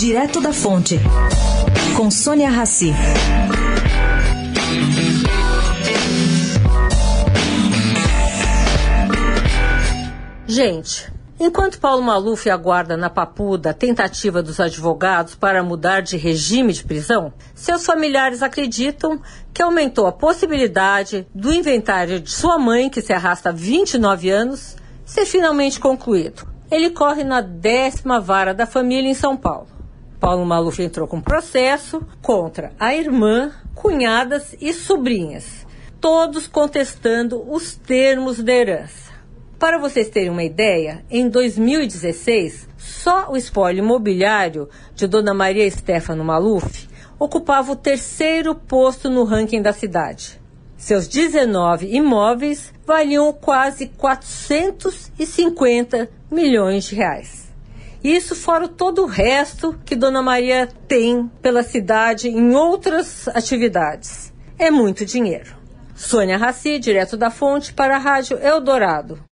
Direto da Fonte, com Sônia Rassi. Gente, enquanto Paulo Maluf aguarda na papuda a tentativa dos advogados para mudar de regime de prisão, seus familiares acreditam que aumentou a possibilidade do inventário de sua mãe, que se arrasta há 29 anos, ser finalmente concluído. Ele corre na décima vara da família em São Paulo. Paulo Maluf entrou com processo contra a irmã, cunhadas e sobrinhas, todos contestando os termos da herança. Para vocês terem uma ideia, em 2016, só o espólio imobiliário de Dona Maria Stefano Maluf ocupava o terceiro posto no ranking da cidade. Seus 19 imóveis valiam quase 450 milhões de reais. Isso fora todo o resto que Dona Maria tem pela cidade em outras atividades. É muito dinheiro. Sônia Raci, direto da fonte, para a Rádio Eldorado.